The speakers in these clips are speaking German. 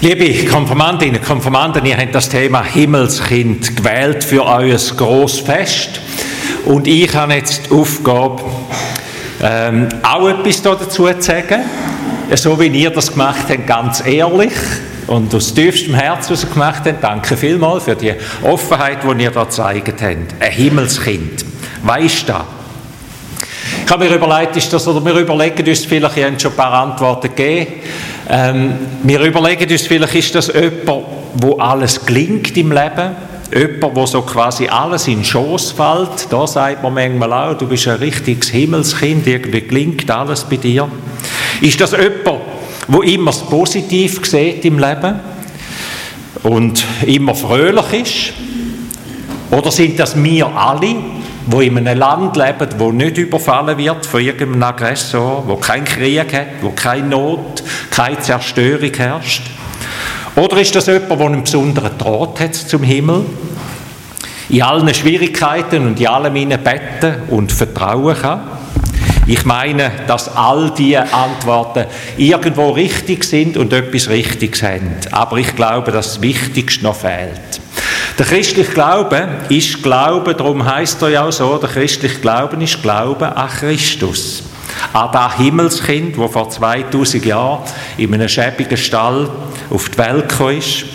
Liebe Konformantinnen und Konformanten, ihr habt das Thema Himmelskind gewählt für euer grosses Fest. Und ich habe jetzt die Aufgabe, ähm, auch etwas dazu zu sagen. So wie ihr das gemacht habt, ganz ehrlich und aus tiefstem Herzen gemacht habt. Danke vielmals für die Offenheit, die ihr da gezeigt habt. Ein Himmelskind. Weißt du? Ich habe mir überlegt, ist das, oder wir überlegen uns vielleicht, ihr habt schon ein paar Antworten gegeben, ähm, wir überlegen uns vielleicht, ist das jemand, wo alles gelingt im Leben? Jemand, wo so quasi alles in Schoß fällt. Da sagt man manchmal auch, du bist ein richtiges Himmelskind, irgendwie gelingt alles bei dir. Ist das jemand, wo immer das Positiv sieht im Leben und immer fröhlich ist? Oder sind das wir alle, wo in einem Land leben, wo nicht überfallen wird von irgendeinem Aggressor, wo kein Krieg hat, wo keine Not, keine Zerstörung herrscht? Oder ist das jemand, der einen besonderen Draht hat zum Himmel? In allen Schwierigkeiten und in allem meinen Betten und vertrauen kann? Ich meine, dass all diese Antworten irgendwo richtig sind und etwas Richtiges haben. Aber ich glaube, dass das Wichtigste noch fehlt. Der christliche Glaube ist Glaube, darum heißt er ja auch so, der christliche Glauben ist Glaube an Christus. An das Himmelskind, das vor 2000 Jahren in einem schäbigen Stall auf die Welt gekommen ist,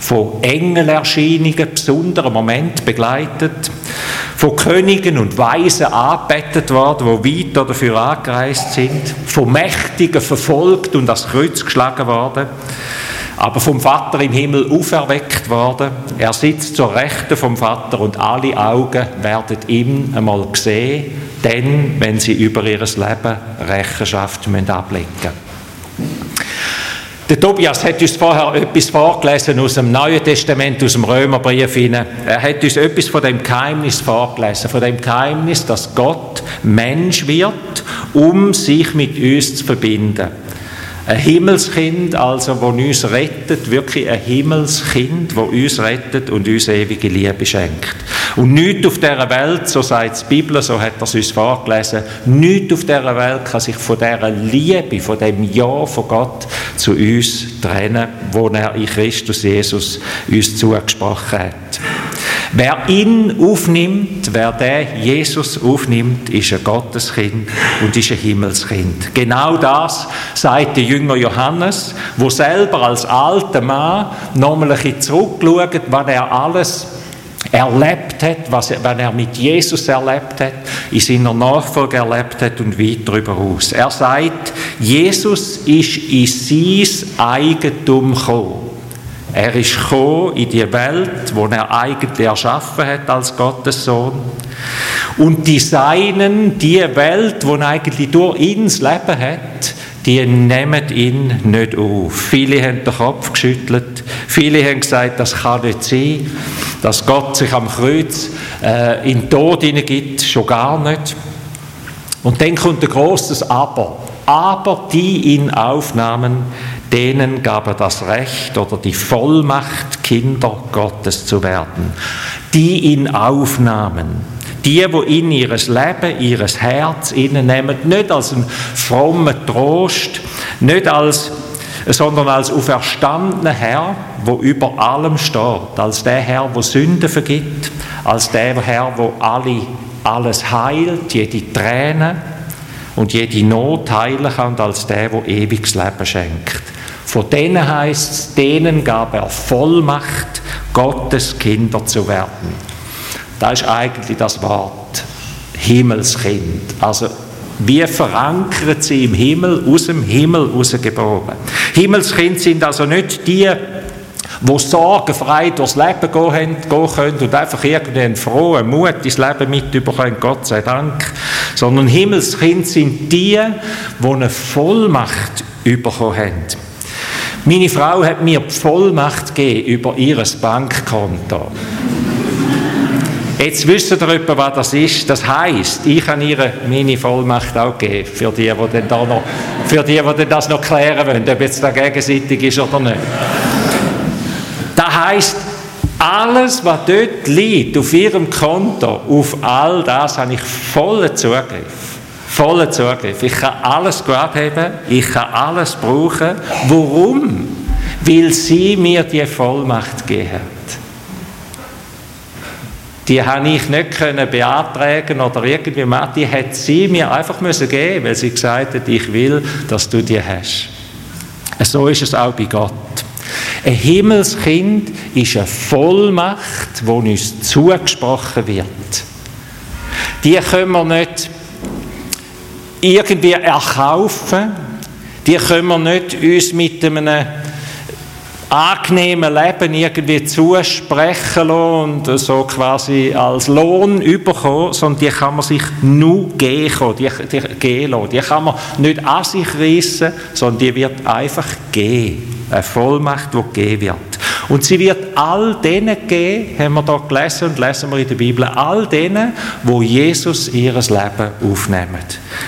von Engelerscheinungen, besonderen Moment begleitet, von Königen und Weisen angebetet worden, die weit dafür angereist sind, von Mächtigen verfolgt und ans Kreuz geschlagen worden aber vom Vater im Himmel auferweckt worden. Er sitzt zur Rechten vom Vater und alle Augen werden ihm einmal sehen, denn wenn sie über ihr Leben Rechenschaft ablegen müssen. Der Tobias hat uns vorher etwas vorgelesen aus dem Neuen Testament, aus dem Römerbrief. Er hat uns etwas von dem Geheimnis vorgelesen, von dem Geheimnis, dass Gott Mensch wird, um sich mit uns zu verbinden. Ein Himmelskind, also, wo uns rettet, wirklich ein Himmelskind, wo uns rettet und uns ewige Liebe schenkt. Und nichts auf dieser Welt, so sagt die Bibel, so hat er es uns vorgelesen, nichts auf dieser Welt kann sich von dieser Liebe, von dem Ja von Gott zu uns trennen, wo er in Christus Jesus uns zugesprochen hat. Wer ihn aufnimmt, wer der Jesus aufnimmt, ist ein Gotteskind und ist ein Himmelskind. Genau das sagt der Jünger Johannes, wo selber als alter Mann nochmal ein bisschen zurückschaut, was er alles erlebt hat, was er, wenn er mit Jesus erlebt hat, in seiner Nachfolge erlebt hat und weit darüber aus. Er sagt, Jesus ist in sein Eigentum gekommen. Er ist gekommen in die Welt, wo er eigentlich erschaffen hat als Gottes Sohn. Und die Seinen, die Welt, wo eigentlich durch ihn das Leben hat, die nehmen ihn nicht auf. Viele haben den Kopf geschüttelt. Viele haben gesagt, das kann nicht sein, dass Gott sich am Kreuz äh, in den Tod hineingibt, schon gar nicht. Und dann kommt ein großes Aber. Aber die ihn aufnahmen, denen gab er das Recht oder die Vollmacht, Kinder Gottes zu werden, die ihn aufnahmen. Die, wo in ihres Leben, ihres Herz nehmen, nicht als einen frommen Trost, nicht als, sondern als auferstandener Herr, wo über allem steht, als der Herr, wo Sünden vergibt, als der Herr, wo alle, alles heilt, jede Träne und jede Not heilen kann, als der, wo ewiges Leben schenkt. Von denen heißt es, denen gab er Vollmacht, Gottes Kinder zu werden. Da ist eigentlich das Wort Himmelskind. Also wie verankert sie im Himmel, aus dem Himmel rausgeboren. Himmelskind sind also nicht die, die sorgenfrei durchs Leben gehen, können und einfach irgendwie einen frohen Mut ins Leben mitbekommen, Gott sei Dank. Sondern Himmelskind sind die, die eine Vollmacht bekommen haben. Meine Frau hat mir die Vollmacht gegeben über ihr Bankkonto. Jetzt wisst ihr was das ist. Das heisst, ich habe ihr meine Vollmacht auch gegeben, für die, die, da noch, für die, die das noch klären wollen, ob jetzt da gegenseitig ist oder nicht. Das heisst, alles, was dort liegt, auf ihrem Konto, auf all das habe ich vollen Zugriff vollen Zugriff. Ich kann alles abheben, ich kann alles brauchen. Warum? weil sie mir die Vollmacht gegeben hat. Die habe ich nicht können beantragen oder irgendwie machen. Die hat sie mir einfach müssen geben, weil sie gesagt hat, ich will, dass du die hast. So ist es auch bei Gott. Ein Himmelskind ist eine Vollmacht, die uns zugesprochen wird. Die können wir nicht irgendwie erkaufen. Die können wir nicht uns mit einem angenehmen Leben irgendwie zusprechen und so quasi als Lohn überkommen, sondern die kann man sich nur gehen, die, die, gehen lassen. Die kann man nicht an sich reissen, sondern die wird einfach gehen. Eine Vollmacht, die gegeben wird. Und sie wird all denen geben, haben wir da gelesen und lesen wir in der Bibel, all denen, wo Jesus ihres Leben aufnehmen.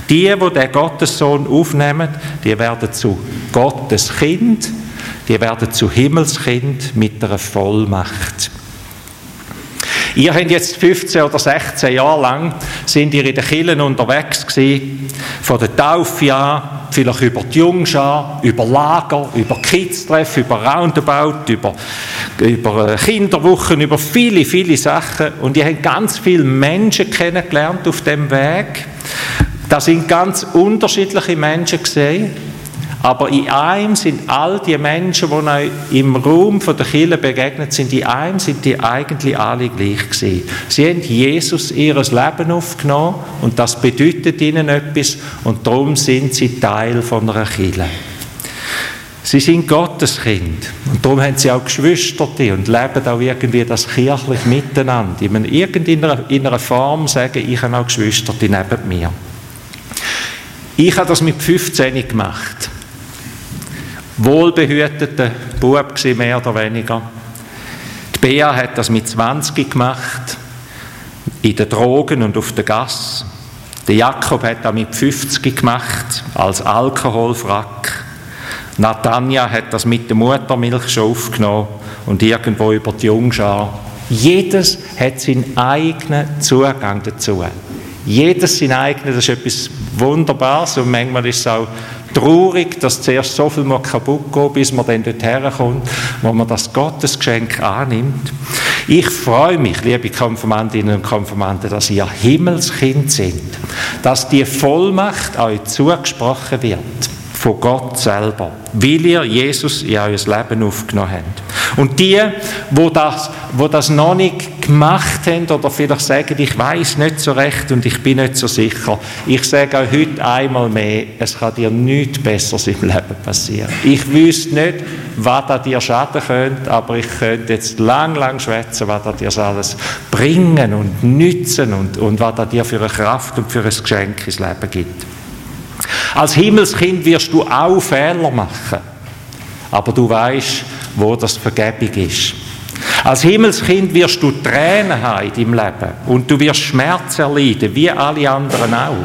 Die, wo der Gottessohn aufnehmen, die werden zu Gottes Kind die werden zu Himmelskind mit einer Vollmacht. Ihr habt jetzt 15 oder 16 Jahre lang sind ihr in den Kirchen unterwegs gewesen, von der Taufe an, vielleicht über die Jungschar, über Lager, über Kids-Treff, über Roundabout, über, über äh, Kinderwochen, über viele, viele Sachen. Und ihr habt ganz viele Menschen kennengelernt auf dem Weg. Da sind ganz unterschiedliche Menschen gesehen. Aber in einem sind all die Menschen, die euch im Raum der Kirche begegnet sind, in einem sind die eigentlich alle gleich gewesen. Sie haben Jesus ihres Leben aufgenommen und das bedeutet ihnen etwas und darum sind sie Teil von einer Kirche. Sie sind Gottes Kind und darum haben sie auch Geschwister und leben auch irgendwie das kirchlich miteinander. In irgendeiner Form sagen, ich habe auch Geschwister neben mir. Ich habe das mit 15 gemacht wohlbehüteter Bub gewesen, mehr oder weniger. Die Bea hat das mit 20 gemacht, in den Drogen und auf der Gas. Der Jakob hat das mit 50 gemacht, als Alkoholfrack. Natanja hat das mit der Muttermilch schon aufgenommen und irgendwo über die Jungschar. Jedes hat seinen eigenen Zugang dazu. Jedes sein eigenes, das ist etwas Wunderbares und manchmal ist es auch traurig, dass zuerst so viel mal kaputt geht, bis man dann dort herkommt, wo man das Gottesgeschenk annimmt. Ich freue mich, liebe Konfirmandinnen und Konfirmanden, dass ihr Himmelskind sind, dass die Vollmacht euch zugesprochen wird von Gott selber, weil ihr Jesus in euer Leben aufgenommen habt. Und die, wo das, wo das noch nicht gemacht haben oder vielleicht sagen, ich weiß nicht so recht und ich bin nicht so sicher, ich sage auch heute einmal mehr, es kann dir nichts Besseres im Leben passieren. Ich wüsste nicht, was da dir schaden könnte, aber ich könnte jetzt lang, lang schwätzen, was da dir alles bringen und nützen und, und was da dir für eine Kraft und für ein Geschenk ins Leben gibt. Als Himmelskind wirst du auch Fehler machen. Aber du weißt, wo das Vergebung ist. Als Himmelskind wirst du Tränen haben in deinem Leben und du wirst Schmerz erleiden, wie alle anderen auch.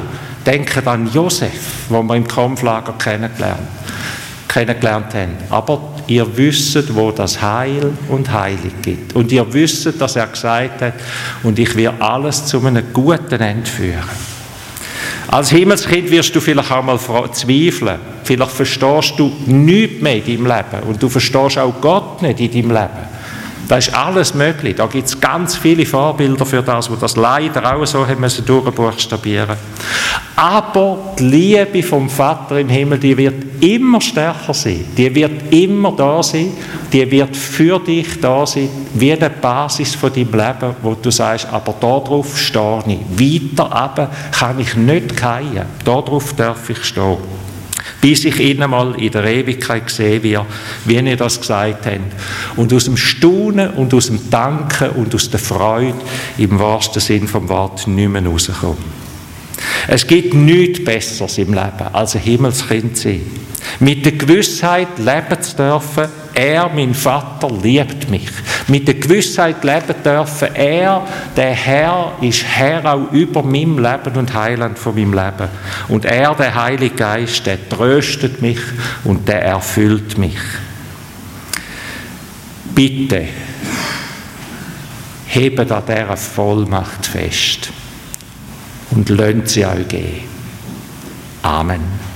Denke an Josef, wo wir im Kampflager kennengelernt, kennengelernt haben. Aber ihr wisst, wo das Heil und Heilig gibt. Und ihr wisst, dass er gesagt hat, und ich will alles zu einem guten Ende führen. Als Himmelskind wirst du vielleicht auch mal zweifeln. Vielleicht verstehst du nichts mehr in deinem Leben. Und du verstehst auch Gott nicht in deinem Leben. Da ist alles möglich. Da gibt es ganz viele Vorbilder für das, wo das leider auch so haben müssen durchbuchstabieren. Aber die Liebe vom Vater im Himmel, die wird immer stärker sein. Die wird immer da sein. Die wird für dich da sein, wie eine Basis von deinem Leben, wo du sagst, aber darauf stehe ich. Weiter aber kann ich nicht fallen. Darauf darf ich stehen bis ich ihn einmal in der Ewigkeit sehe, wie, wie ihr das gesagt habt. Und aus dem Staunen und aus dem Danken und aus der Freude im wahrsten Sinn vom Wort nicht mehr rauskommen. Es gibt nichts Besseres im Leben, als ein Himmelskind zu sein. Mit der Gewissheit leben zu dürfen, er, mein Vater, liebt mich. Mit der Gewissheit leben dürfen, er, der Herr, ist Herr auch über meinem Leben und Heiland von meinem Leben. Und er, der Heilige Geist, der tröstet mich und der erfüllt mich. Bitte, hebt an dieser Vollmacht fest und lasst sie euch gehen. Amen.